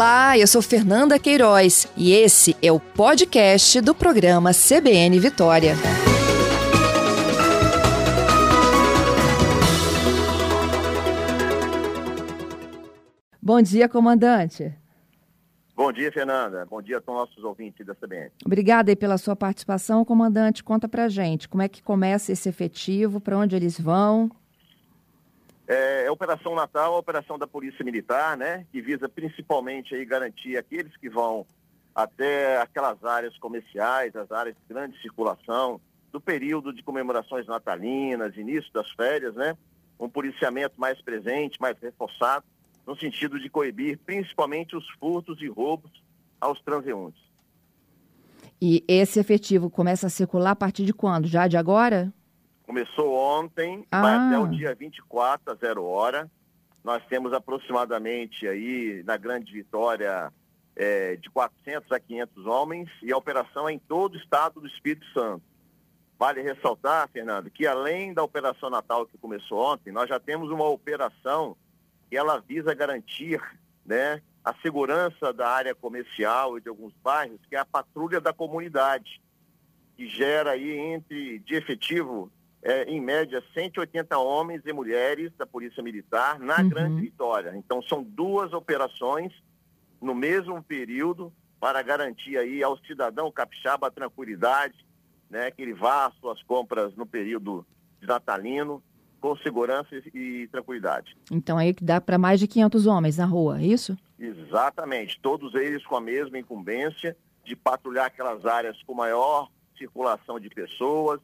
Olá, eu sou Fernanda Queiroz e esse é o podcast do programa CBN Vitória. Bom dia, comandante. Bom dia, Fernanda. Bom dia a todos os nossos ouvintes da CBN. Obrigada pela sua participação, comandante. Conta pra gente como é que começa esse efetivo, para onde eles vão. É, é Operação Natal, a operação da Polícia Militar, né, que visa principalmente aí garantir aqueles que vão até aquelas áreas comerciais, as áreas de grande circulação, do período de comemorações natalinas, início das férias, né, um policiamento mais presente, mais reforçado, no sentido de coibir principalmente os furtos e roubos aos transeuntes. E esse efetivo começa a circular a partir de quando? Já de agora? Começou ontem, ah. vai até o dia 24, a zero hora. Nós temos aproximadamente aí, na Grande Vitória, é, de 400 a 500 homens e a operação é em todo o estado do Espírito Santo. Vale ressaltar, Fernando, que além da Operação Natal que começou ontem, nós já temos uma operação que ela visa garantir né, a segurança da área comercial e de alguns bairros, que é a patrulha da comunidade, que gera aí entre, de efetivo, é, em média, 180 homens e mulheres da Polícia Militar na uhum. Grande Vitória. Então, são duas operações no mesmo período para garantir aí ao cidadão capixaba a tranquilidade, né, que ele vá às suas compras no período de natalino com segurança e, e tranquilidade. Então, aí que dá para mais de 500 homens na rua, é isso? Exatamente. Todos eles com a mesma incumbência de patrulhar aquelas áreas com maior circulação de pessoas,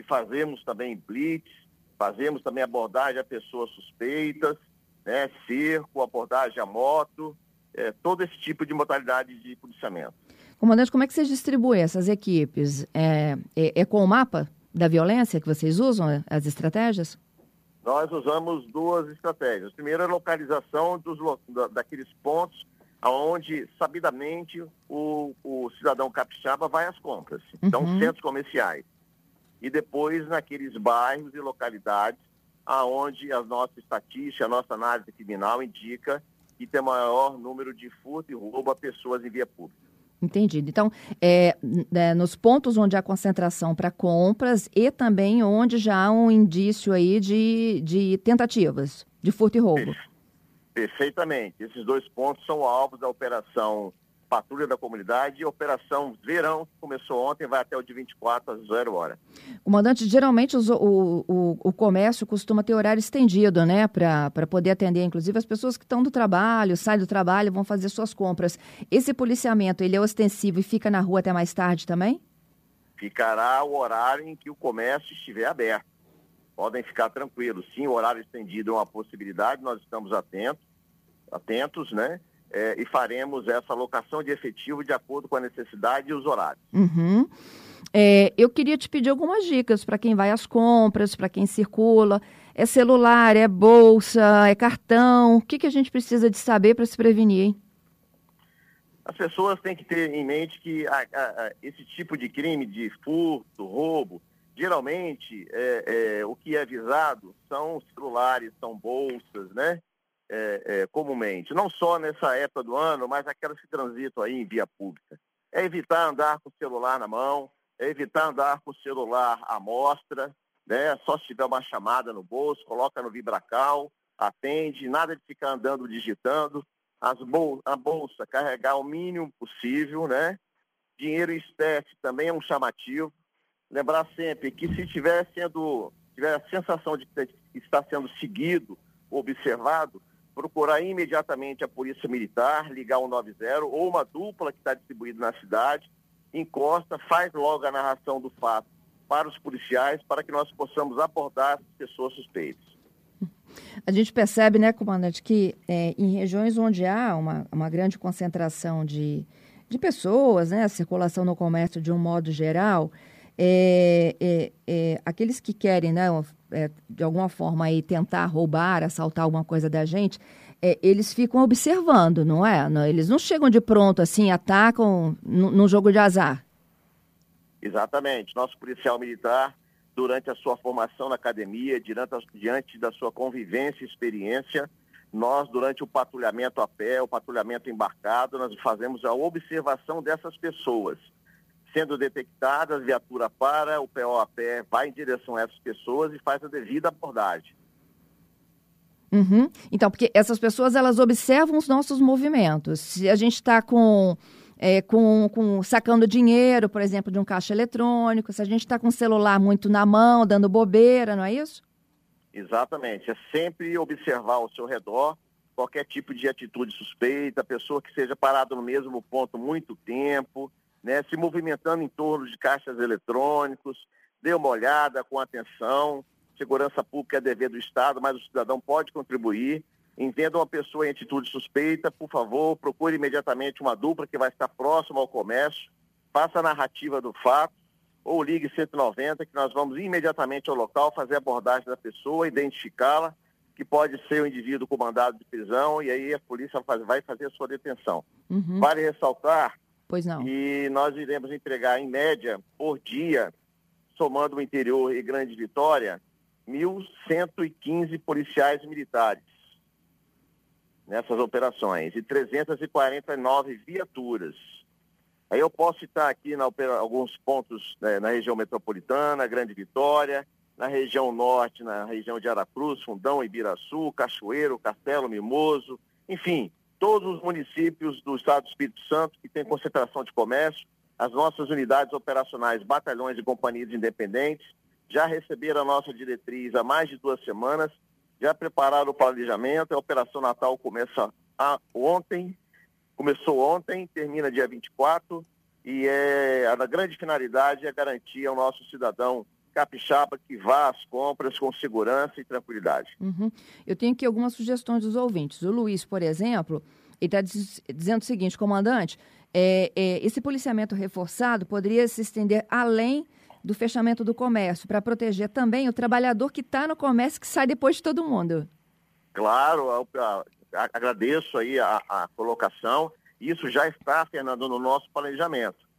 e fazemos também blitz, fazemos também abordagem a pessoas suspeitas, né, cerco, abordagem a moto, é, todo esse tipo de modalidade de policiamento. Comandante, como é que vocês distribuem essas equipes? É, é, é com o mapa da violência que vocês usam, as estratégias? Nós usamos duas estratégias. Primeiro, a localização dos, daqueles pontos onde, sabidamente, o, o cidadão capixaba vai às compras. Então, uhum. centros comerciais e depois naqueles bairros e localidades aonde a nossa estatística, a nossa análise criminal indica que tem maior número de furto e roubo a pessoas em via pública. Entendido. Então, é, é, nos pontos onde há concentração para compras e também onde já há um indício aí de, de tentativas de furto e roubo. Perfeitamente. Esses dois pontos são alvos da operação Patrulha da Comunidade e Operação Verão, que começou ontem, vai até o dia 24 às 0 hora. Comandante, geralmente os, o, o, o, comércio costuma ter horário estendido, né, para poder atender, inclusive, as pessoas que estão do trabalho, saem do trabalho, vão fazer suas compras. Esse policiamento, ele é ostensivo e fica na rua até mais tarde também? Ficará o horário em que o comércio estiver aberto. Podem ficar tranquilos. Sim, o horário estendido é uma possibilidade, nós estamos atentos, atentos, né? É, e faremos essa alocação de efetivo de acordo com a necessidade e os horários. Uhum. É, eu queria te pedir algumas dicas para quem vai às compras, para quem circula. É celular, é bolsa, é cartão? O que, que a gente precisa de saber para se prevenir? Hein? As pessoas têm que ter em mente que a, a, a, esse tipo de crime de furto, roubo, geralmente é, é, o que é visado são celulares, são bolsas, né? É, é, comumente, não só nessa época do ano, mas aquelas que transitam aí em via pública. É evitar andar com o celular na mão, é evitar andar com o celular à mostra, né? só se tiver uma chamada no bolso, coloca no vibracal, atende, nada de ficar andando digitando, as bol a bolsa carregar o mínimo possível, né? Dinheiro em espécie também é um chamativo. Lembrar sempre que se tiver sendo, tiver a sensação de que está sendo seguido, observado, procurar imediatamente a Polícia Militar, ligar o 90 ou uma dupla que está distribuída na cidade, encosta, faz logo a narração do fato para os policiais para que nós possamos abordar as pessoas suspeitas. A gente percebe, né, comandante, que é, em regiões onde há uma, uma grande concentração de, de pessoas, né, a circulação no comércio de um modo geral, é, é, é, aqueles que querem, né, é, de alguma forma, aí, tentar roubar, assaltar alguma coisa da gente, é, eles ficam observando, não é? Não, eles não chegam de pronto assim, atacam num jogo de azar. Exatamente. Nosso policial militar, durante a sua formação na academia, diante, diante da sua convivência e experiência, nós, durante o patrulhamento a pé, o patrulhamento embarcado, nós fazemos a observação dessas pessoas. Sendo detectadas, a viatura para, o PO a pé vai em direção a essas pessoas e faz a devida abordagem. Uhum. Então, porque essas pessoas, elas observam os nossos movimentos. Se a gente está com, é, com, com, sacando dinheiro, por exemplo, de um caixa eletrônico, se a gente está com o celular muito na mão, dando bobeira, não é isso? Exatamente. É sempre observar ao seu redor qualquer tipo de atitude suspeita, pessoa que seja parada no mesmo ponto muito tempo, né, se movimentando em torno de caixas eletrônicos, dê uma olhada com atenção. Segurança pública é dever do Estado, mas o cidadão pode contribuir. Entenda uma pessoa em atitude suspeita, por favor, procure imediatamente uma dupla que vai estar próxima ao comércio, faça a narrativa do fato ou ligue 190 que nós vamos imediatamente ao local fazer a abordagem da pessoa, identificá-la, que pode ser o indivíduo com mandado de prisão e aí a polícia vai fazer a sua detenção. Uhum. Vale ressaltar pois não. que nós iremos entregar em média por dia, somando o interior e Grande Vitória, 1.115 policiais militares nessas operações e 349 viaturas. Aí eu posso citar aqui na, alguns pontos né, na região metropolitana, Grande Vitória, na região norte, na região de Aracruz, Fundão, Ibiraçu, Cachoeiro, Castelo, Mimoso, enfim, todos os municípios do estado do Espírito Santo que têm concentração de comércio, as nossas unidades operacionais, batalhões e companhias independentes, já receberam a nossa diretriz há mais de duas semanas, já prepararam o planejamento, a Operação Natal começa ontem, começou ontem, termina dia 24, e é, a grande finalidade é garantir ao nosso cidadão capixaba que vá às compras com segurança e tranquilidade. Uhum. Eu tenho aqui algumas sugestões dos ouvintes. O Luiz, por exemplo, ele está diz, dizendo o seguinte, comandante, é, é, esse policiamento reforçado poderia se estender além do fechamento do comércio, para proteger também o trabalhador que está no comércio que sai depois de todo mundo. Claro, agradeço aí a, a colocação. Isso já está, Fernando, no nosso planejamento.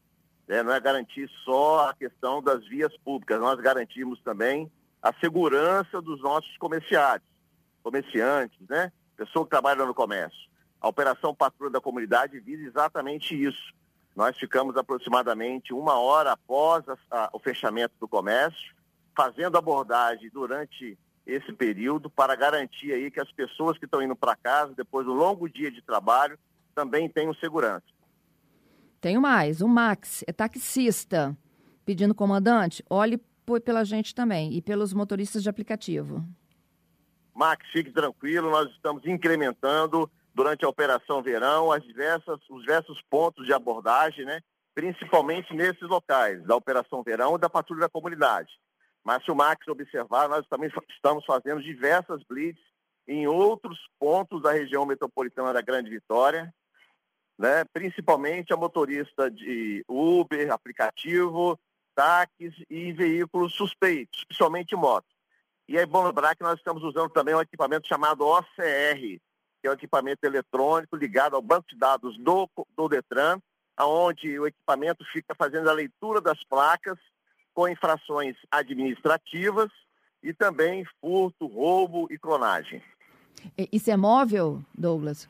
É, não é garantir só a questão das vias públicas, nós garantimos também a segurança dos nossos comerciantes, comerciantes, né? Pessoa que trabalha no comércio. A Operação Patrulha da Comunidade visa exatamente isso. Nós ficamos aproximadamente uma hora após a, a, o fechamento do comércio, fazendo abordagem durante esse período para garantir aí que as pessoas que estão indo para casa depois do longo dia de trabalho também tenham segurança. Tenho mais, o Max é taxista, pedindo comandante, olhe pela gente também e pelos motoristas de aplicativo. Max, fique tranquilo, nós estamos incrementando durante a Operação Verão as diversas, os diversos pontos de abordagem, né? principalmente nesses locais, da Operação Verão e da Patrulha da Comunidade. Mas se o Max observar, nós também estamos fazendo diversas blitz em outros pontos da região metropolitana da Grande Vitória, né? principalmente a motorista de Uber, aplicativo, táxis e veículos suspeitos, principalmente motos. E é bom lembrar que nós estamos usando também um equipamento chamado OCR, que é o equipamento eletrônico ligado ao banco de dados do, do Detran, onde o equipamento fica fazendo a leitura das placas com infrações administrativas e também furto, roubo e clonagem. Isso é móvel, Douglas?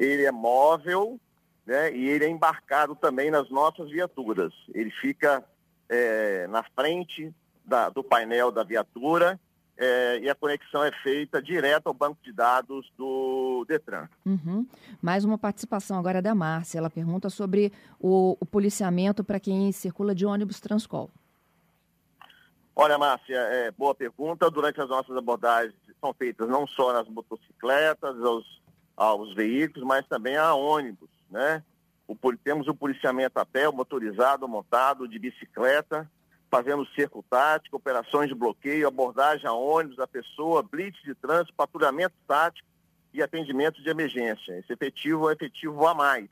Ele é móvel né, e ele é embarcado também nas nossas viaturas. Ele fica é, na frente da, do painel da viatura é, e a conexão é feita direto ao banco de dados do Detran. Uhum. Mais uma participação agora da Márcia. Ela pergunta sobre o, o policiamento para quem circula de ônibus Transcol. Olha, Márcia, é, boa pergunta. Durante as nossas abordagens são feitas não só nas motocicletas, aos, aos veículos, mas também a ônibus, né? O, temos o policiamento a pé, o motorizado, montado, de bicicleta, fazendo cerco tático, operações de bloqueio, abordagem a ônibus, a pessoa, blitz de trânsito, patrulhamento tático e atendimento de emergência. Esse efetivo é efetivo a mais.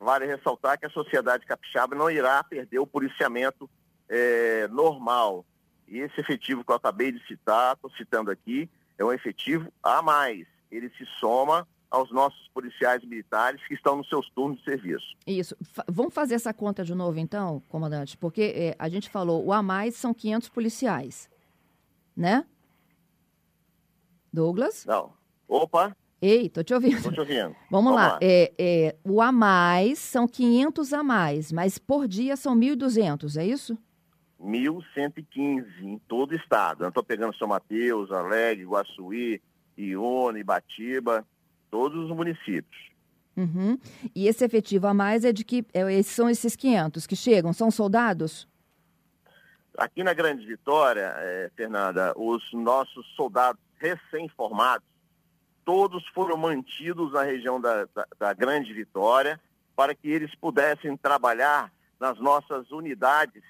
Vale ressaltar que a sociedade capixaba não irá perder o policiamento é, normal. E esse efetivo que eu acabei de citar, estou citando aqui, é um efetivo a mais. Ele se soma aos nossos policiais militares que estão nos seus turnos de serviço. Isso. F vamos fazer essa conta de novo, então, comandante? Porque é, a gente falou, o a mais são 500 policiais, né? Douglas? Não. Opa! Ei, tô te ouvindo. Estou te ouvindo. Vamos, Vamos lá. lá. É, é, o a mais são 500 a mais, mas por dia são 1.200, é isso? 1.115 em todo o estado. Eu estou pegando São Mateus, Alegre, Guaçuí, Ione, Batiba, todos os municípios. Uhum. E esse efetivo a mais é de que é, são esses 500 que chegam? São soldados? Aqui na Grande Vitória, é, Fernanda, os nossos soldados recém-formados, todos foram mantidos na região da, da, da, Grande Vitória para que eles pudessem trabalhar nas nossas unidades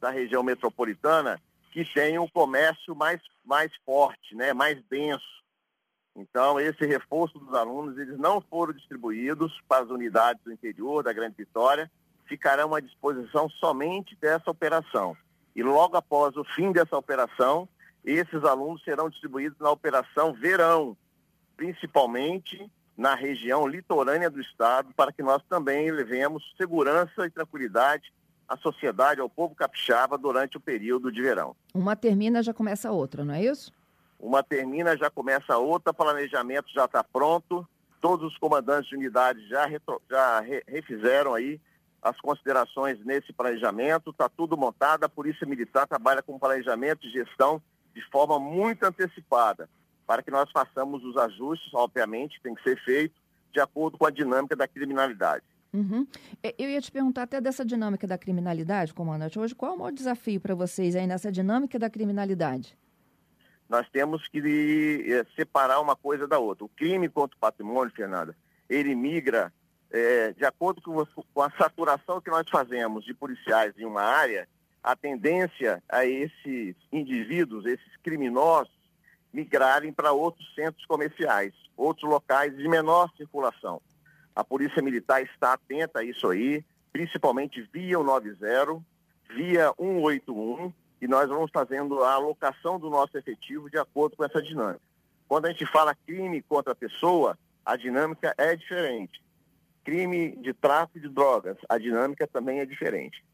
da região metropolitana que tem um comércio mais, mais forte, né, mais denso. Então, esse reforço dos alunos, eles não foram distribuídos para as unidades do interior da Grande Vitória, ficarão à disposição somente dessa operação. E logo após o fim dessa operação, esses alunos serão distribuídos na operação Verão, principalmente na região litorânea do estado, para que nós também levemos segurança e tranquilidade à sociedade, ao povo capixaba durante o período de verão. Uma termina, já começa a outra, não é isso? Uma termina, já começa outra, planejamento já está pronto, todos os comandantes de unidades já, retro, já re, refizeram aí as considerações nesse planejamento, está tudo montado, a Polícia Militar trabalha com planejamento e gestão de forma muito antecipada, para que nós façamos os ajustes, obviamente, tem que ser feito de acordo com a dinâmica da criminalidade. Uhum. Eu ia te perguntar até dessa dinâmica da criminalidade, comandante. Hoje, qual é o maior desafio para vocês aí nessa dinâmica da criminalidade? Nós temos que é, separar uma coisa da outra. O crime contra o patrimônio, Fernanda, ele migra é, de acordo com, com a saturação que nós fazemos de policiais em uma área, a tendência a esses indivíduos, esses criminosos, migrarem para outros centros comerciais, outros locais de menor circulação. A Polícia Militar está atenta a isso aí, principalmente via o 90, via 181, e nós vamos fazendo a alocação do nosso efetivo de acordo com essa dinâmica. Quando a gente fala crime contra a pessoa, a dinâmica é diferente. Crime de tráfico de drogas, a dinâmica também é diferente.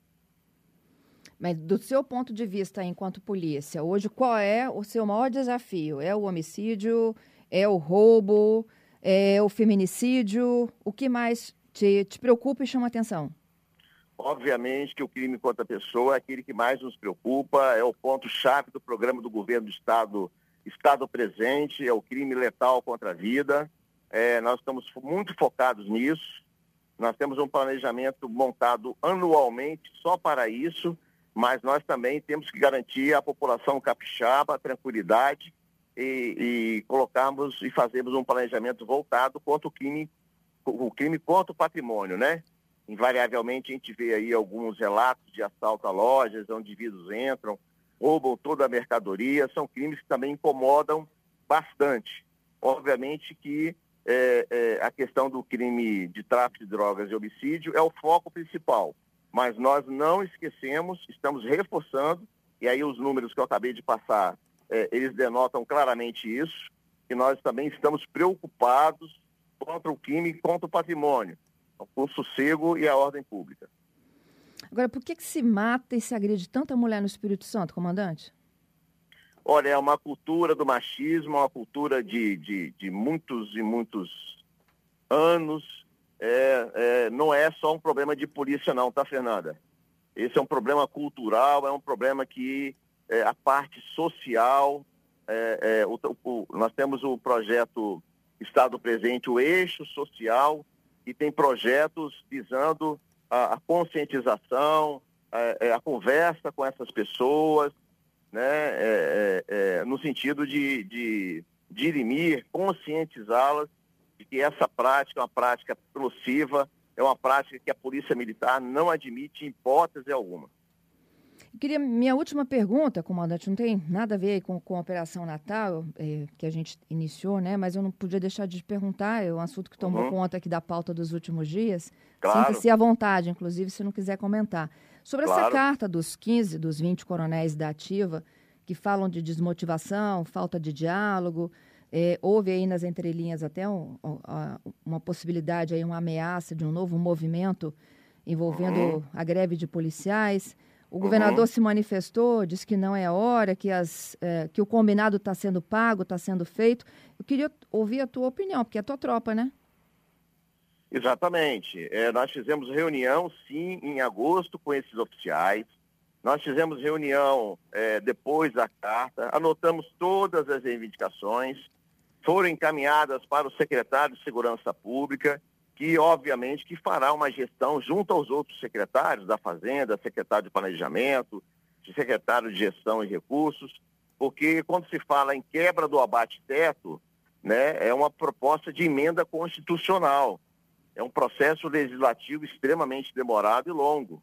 Mas do seu ponto de vista enquanto polícia, hoje qual é o seu maior desafio? É o homicídio? É o roubo? É o feminicídio? O que mais te, te preocupa e chama atenção? Obviamente que o crime contra a pessoa é aquele que mais nos preocupa, é o ponto-chave do programa do governo do Estado, Estado presente, é o crime letal contra a vida. É, nós estamos muito focados nisso. Nós temos um planejamento montado anualmente só para isso mas nós também temos que garantir à população capixaba a tranquilidade e, e colocarmos e fazermos um planejamento voltado contra o crime, o crime contra o patrimônio, né? Invariavelmente a gente vê aí alguns relatos de assalto a lojas, onde indivíduos entram, roubam toda a mercadoria, são crimes que também incomodam bastante. Obviamente que é, é, a questão do crime de tráfico de drogas e homicídio é o foco principal. Mas nós não esquecemos, estamos reforçando, e aí os números que eu acabei de passar, é, eles denotam claramente isso, que nós também estamos preocupados contra o crime e contra o patrimônio, o sossego e a ordem pública. Agora, por que, que se mata e se agride tanta mulher no Espírito Santo, comandante? Olha, é uma cultura do machismo, uma cultura de, de, de muitos e muitos anos, é, é, não é só um problema de polícia não, tá, Fernanda? Esse é um problema cultural, é um problema que é, a parte social, é, é, o, o, nós temos o projeto Estado Presente, o eixo social, e tem projetos visando a, a conscientização, a, é, a, conversa com essas pessoas, né, no sentido de, de dirimir, conscientizá-las de que essa prática é uma prática explosiva, é uma prática que a Polícia Militar não admite em hipótese alguma. Queria minha última pergunta, comandante, não tem nada a ver com, com a Operação Natal, é, que a gente iniciou, né? Mas eu não podia deixar de perguntar, é um assunto que tomou uhum. conta aqui da pauta dos últimos dias. Claro. Sinta-se à vontade, inclusive, se não quiser comentar. Sobre claro. essa carta dos 15, dos 20 coronéis da ativa, que falam de desmotivação, falta de diálogo, é, houve aí nas entrelinhas até um, uma possibilidade, aí, uma ameaça de um novo movimento envolvendo uhum. a greve de policiais. O governador uhum. se manifestou, disse que não é hora, que, as, é, que o combinado está sendo pago, está sendo feito. Eu queria ouvir a tua opinião, porque é a tua tropa, né? Exatamente. É, nós fizemos reunião, sim, em agosto com esses oficiais. Nós fizemos reunião é, depois da carta, anotamos todas as reivindicações, foram encaminhadas para o secretário de Segurança Pública, que obviamente que fará uma gestão junto aos outros secretários da Fazenda, secretário de Planejamento, secretário de Gestão e Recursos, porque quando se fala em quebra do abate-teto, né, é uma proposta de emenda constitucional. É um processo legislativo extremamente demorado e longo.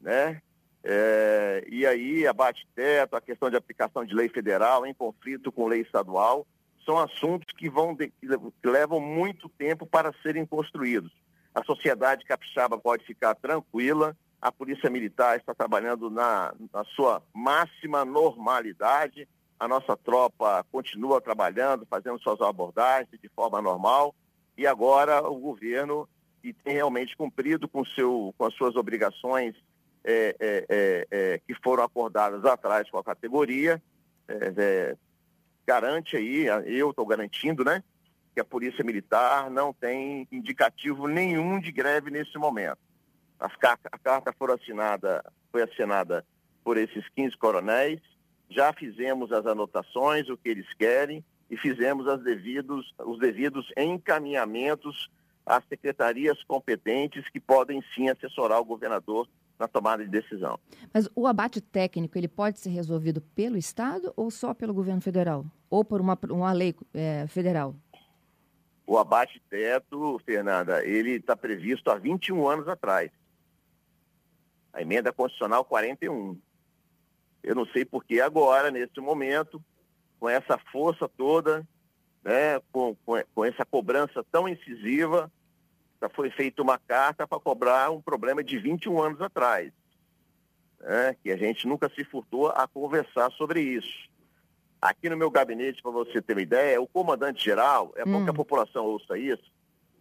Né? É, e aí, abate-teto, a questão de aplicação de lei federal em conflito com lei estadual, são assuntos que, vão de, que levam muito tempo para serem construídos. A sociedade capixaba pode ficar tranquila, a Polícia Militar está trabalhando na, na sua máxima normalidade, a nossa tropa continua trabalhando, fazendo suas abordagens de forma normal, e agora o governo que tem realmente cumprido com, seu, com as suas obrigações é, é, é, que foram acordadas atrás com a categoria, é, é, garante aí, eu estou garantindo, né, que a Polícia Militar não tem indicativo nenhum de greve nesse momento. As a carta foi assinada, foi assinada por esses 15 coronéis, já fizemos as anotações, o que eles querem, e fizemos devidos, os devidos encaminhamentos às secretarias competentes que podem sim assessorar o governador na tomada de decisão. Mas o abate técnico ele pode ser resolvido pelo Estado ou só pelo governo federal? Ou por uma, uma lei é, federal? O abate teto, Fernanda, ele está previsto há 21 anos atrás. A emenda constitucional 41. Eu não sei por que agora, nesse momento, com essa força toda, né, com, com, com essa cobrança tão incisiva, já foi feita uma carta para cobrar um problema de 21 anos atrás, né, que a gente nunca se furtou a conversar sobre isso. Aqui no meu gabinete, para você ter uma ideia, o comandante-geral, é bom hum. que a população ouça isso,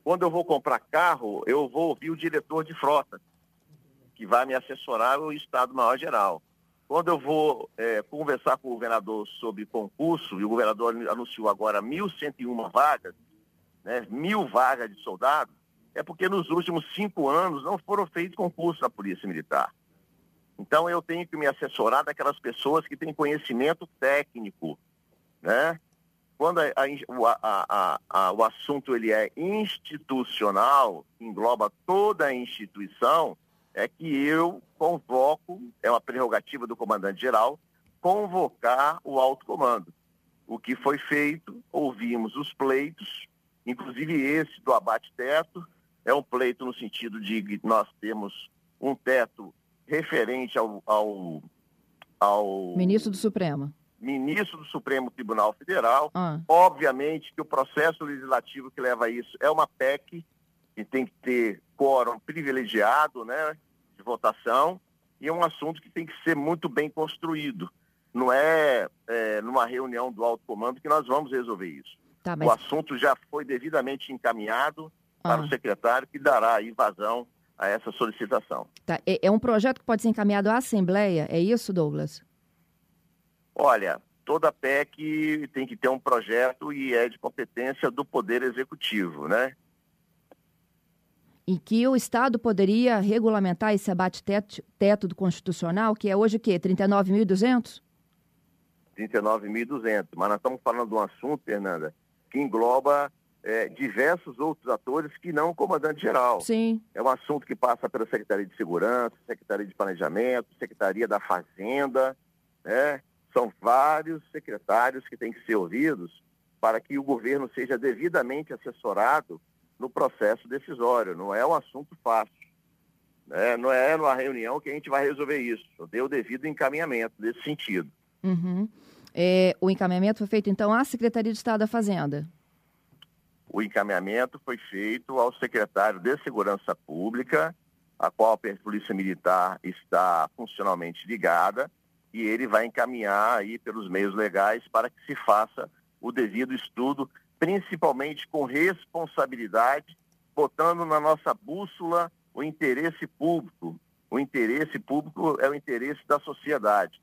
quando eu vou comprar carro, eu vou ouvir o diretor de frota, que vai me assessorar o Estado-Maior-Geral. Quando eu vou é, conversar com o governador sobre concurso, e o governador anunciou agora 1.101 vagas, né, mil vagas de soldados, é porque nos últimos cinco anos não foram feitos concursos na Polícia Militar. Então eu tenho que me assessorar daquelas pessoas que têm conhecimento técnico, né? Quando a, a, a, o assunto ele é institucional, engloba toda a instituição, é que eu convoco, é uma prerrogativa do comandante-geral, convocar o alto comando. O que foi feito, ouvimos os pleitos, inclusive esse do abate-teto, é um pleito no sentido de que nós temos um teto referente ao, ao, ao ministro do Supremo. Ministro do Supremo Tribunal Federal. Ah. Obviamente que o processo legislativo que leva a isso é uma PEC, que tem que ter quórum privilegiado né, de votação, e é um assunto que tem que ser muito bem construído. Não é, é numa reunião do alto comando que nós vamos resolver isso. Tá, mas... O assunto já foi devidamente encaminhado, para o ah. secretário, que dará aí vazão a essa solicitação. Tá. É, é um projeto que pode ser encaminhado à Assembleia, é isso, Douglas? Olha, toda PEC tem que ter um projeto e é de competência do Poder Executivo, né? Em que o Estado poderia regulamentar esse abate teto, teto do Constitucional, que é hoje o quê? 39.200? 39.200. Mas nós estamos falando de um assunto, Fernanda, que engloba é, diversos outros atores que não o comandante-geral. Sim. É um assunto que passa pela Secretaria de Segurança, Secretaria de Planejamento, Secretaria da Fazenda, né? São vários secretários que têm que ser ouvidos para que o governo seja devidamente assessorado no processo decisório. Não é um assunto fácil. Né? Não é numa reunião que a gente vai resolver isso. Eu dei o devido encaminhamento nesse sentido. Uhum. É, o encaminhamento foi feito, então, à Secretaria de Estado da Fazenda? O encaminhamento foi feito ao secretário de Segurança Pública, a qual a Polícia Militar está funcionalmente ligada, e ele vai encaminhar aí pelos meios legais para que se faça o devido estudo, principalmente com responsabilidade, botando na nossa bússola o interesse público, o interesse público é o interesse da sociedade.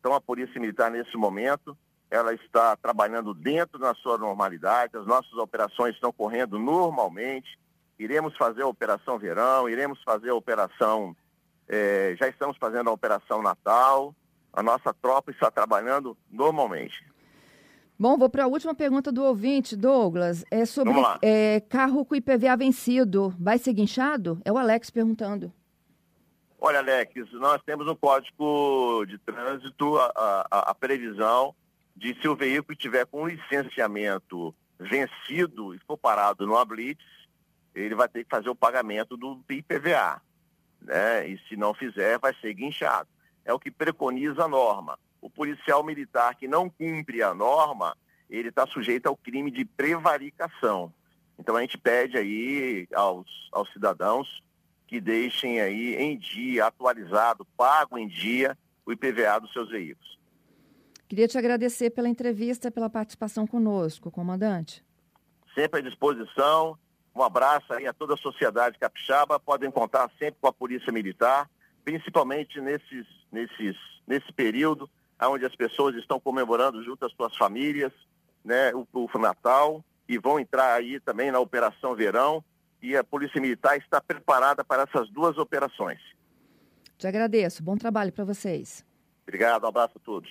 Então, a Polícia Militar, nesse momento, ela está trabalhando dentro da sua normalidade, as nossas operações estão correndo normalmente. Iremos fazer a Operação Verão, iremos fazer a Operação. Eh, já estamos fazendo a Operação Natal. A nossa tropa está trabalhando normalmente. Bom, vou para a última pergunta do ouvinte, Douglas. É sobre é, carro com IPVA vencido. Vai ser guinchado? É o Alex perguntando. Olha, Alex, nós temos no Código de Trânsito a, a, a previsão de se o veículo estiver com licenciamento vencido e for parado no Blitz, ele vai ter que fazer o pagamento do IPVA. Né? E se não fizer, vai ser guinchado. É o que preconiza a norma o policial militar que não cumpre a norma, ele está sujeito ao crime de prevaricação. Então a gente pede aí aos, aos cidadãos que deixem aí em dia, atualizado, pago em dia, o IPVA dos seus veículos. Queria te agradecer pela entrevista, pela participação conosco, comandante. Sempre à disposição. Um abraço aí a toda a sociedade capixaba. Podem contar sempre com a Polícia Militar, principalmente nesses, nesses, nesse período onde as pessoas estão comemorando junto às suas famílias, né, o, o Natal, e vão entrar aí também na Operação Verão, e a Polícia Militar está preparada para essas duas operações. Te agradeço. Bom trabalho para vocês. Obrigado, um abraço a todos.